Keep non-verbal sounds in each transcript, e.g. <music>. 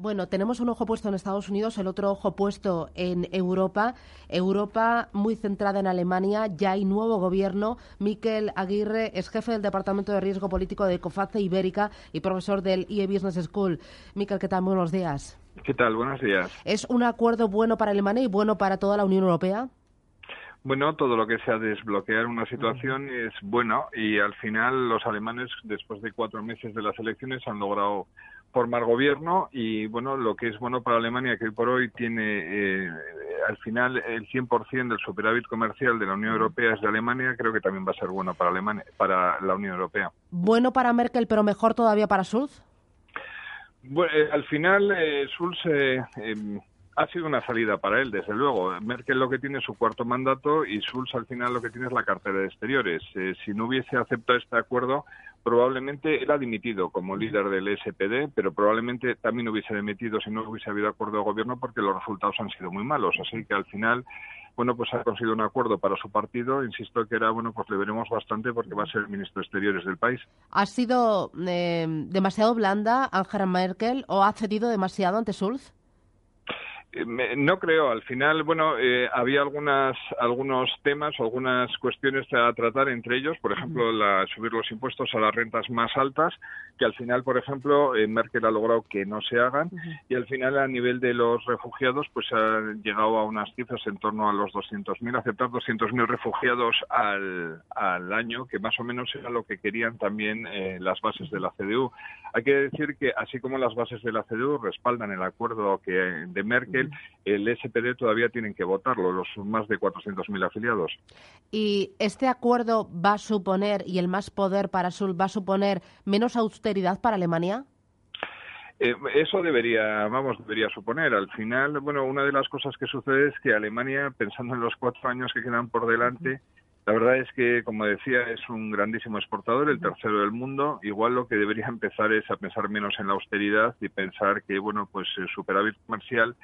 Bueno, tenemos un ojo puesto en Estados Unidos, el otro ojo puesto en Europa. Europa muy centrada en Alemania, ya hay nuevo gobierno. Miquel Aguirre es jefe del Departamento de Riesgo Político de COFACE Ibérica y profesor del IE Business School. Miquel, ¿qué tal? Buenos días. ¿Qué tal? Buenos días. ¿Es un acuerdo bueno para Alemania y bueno para toda la Unión Europea? Bueno, todo lo que sea desbloquear una situación es bueno y al final los alemanes, después de cuatro meses de las elecciones, han logrado formar gobierno y bueno, lo que es bueno para Alemania, que hoy por hoy tiene eh, al final el 100% del superávit comercial de la Unión Europea es de Alemania, creo que también va a ser bueno para Alemania, para la Unión Europea. Bueno para Merkel, pero mejor todavía para Schulz. Bueno, eh, al final eh, Schulz em, ha sido una salida para él, desde luego. Merkel lo que tiene es su cuarto mandato y Schulz al final lo que tiene es la cartera de exteriores. si no hubiese aceptado este acuerdo, probablemente él ha dimitido como líder del SPD, pero probablemente también hubiese dimitido si no hubiese habido acuerdo de gobierno porque los resultados han sido muy malos. Así que al final, bueno, pues ha conseguido un acuerdo para su partido. Insisto que era, bueno, pues le veremos bastante porque va a ser el ministro de Exteriores del país. ¿Ha sido eh, demasiado blanda Angela Merkel o ha cedido demasiado ante Schulz? Eh, no creo. Al final, bueno, eh, había algunas, algunos temas o algunas cuestiones a tratar entre ellos. Por ejemplo, la, subir los impuestos a las rentas más altas, que al final, por ejemplo, eh, Merkel ha logrado que no se hagan. Y al final, a nivel de los refugiados, pues ha llegado a unas cifras en torno a los 200.000, aceptar 200.000 refugiados al, al año, que más o menos era lo que querían también las bases de la CDU. Hay que decir que, así como las bases de la CDU respaldan el acuerdo que de Merkel, el SPD todavía tienen que votarlo, los más de 400.000 afiliados. ¿Y este acuerdo va a suponer, y el más poder para Sul, va a suponer menos austeridad para Alemania? Eh, eso debería, vamos, debería suponer. Al final, bueno, una de las cosas que sucede es que Alemania, pensando en los cuatro años que quedan por delante, la verdad es que, como decía, es un grandísimo exportador, el tercero del mundo. Igual lo que debería <laughs> empezar es a pensar menos en la austeridad y pensar que, bueno, pues el superávit comercial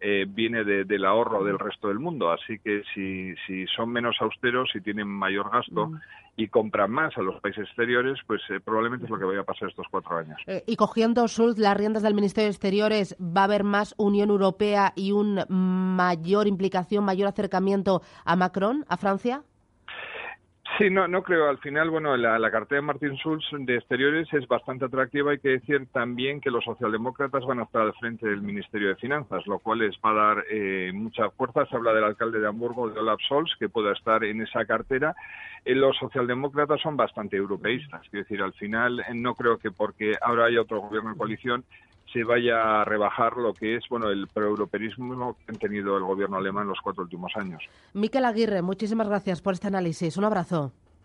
eh, viene del ahorro del resto del mundo. Así que si, si son menos austeros, y tienen mayor gasto mm. y compran más a los países exteriores, pues eh, probablemente es lo que vaya a pasar estos cuatro años. Eh, y cogiendo Schulz las riendas del Ministerio de Exteriores, ¿va a haber más Unión Europea y una mayor implicación, mayor acercamiento a Macron, a Francia? Sí, no, no creo. Al final, bueno, la, cartera de Martin Schulz de Exteriores es bastante atractiva. Hay que decir también que los socialdemócratas van a estar al frente del Ministerio de Finanzas, lo cual les va a dar eh, mucha fuerza. Se habla del alcalde de Hamburgo, de Olaf Scholz, que pueda estar en esa cartera. Eh, los socialdemócratas son bastante europeístas. Es decir, al final eh, no creo que porque ahora haya otro gobierno de coalición se vaya a rebajar lo que es bueno el proeuropeísmo que ha tenido el gobierno alemán los cuatro últimos años. Miquel Aguirre, muchísimas gracias por este análisis. Un abrazo.